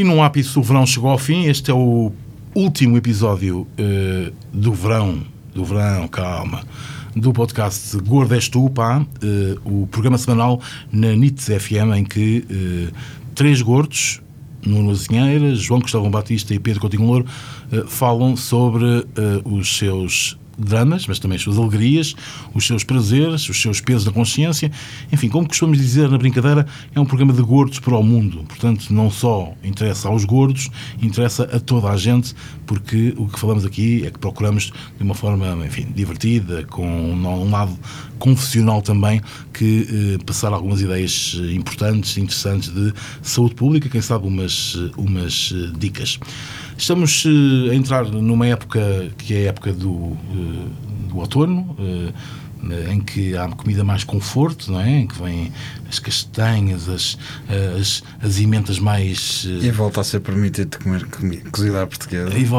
E num ápice o verão chegou ao fim. Este é o último episódio uh, do verão, do verão, calma, do podcast Gordo És Tu, pá, uh, o programa semanal na NITS FM em que uh, três gordos, Nuno Azinheira, João Cristóvão Batista e Pedro Coutinho Louro, falam sobre os seus dramas, mas também as suas alegrias, os seus prazeres, os seus pesos da consciência. Enfim, como costumamos dizer na brincadeira, é um programa de gordos para o mundo. Portanto, não só interessa aos gordos, interessa a toda a gente, porque o que falamos aqui é que procuramos de uma forma, enfim, divertida, com um lado confessional também, que eh, passar algumas ideias eh, importantes, interessantes de saúde pública, quem sabe umas, eh, umas eh, dicas. Estamos a entrar numa época que é a época do, do outono, uh, em que há comida mais conforto, não é? Em que vêm as castanhas, as, as, as emendas mais. E volta a ser permitido comer comida cozida à portuguesa.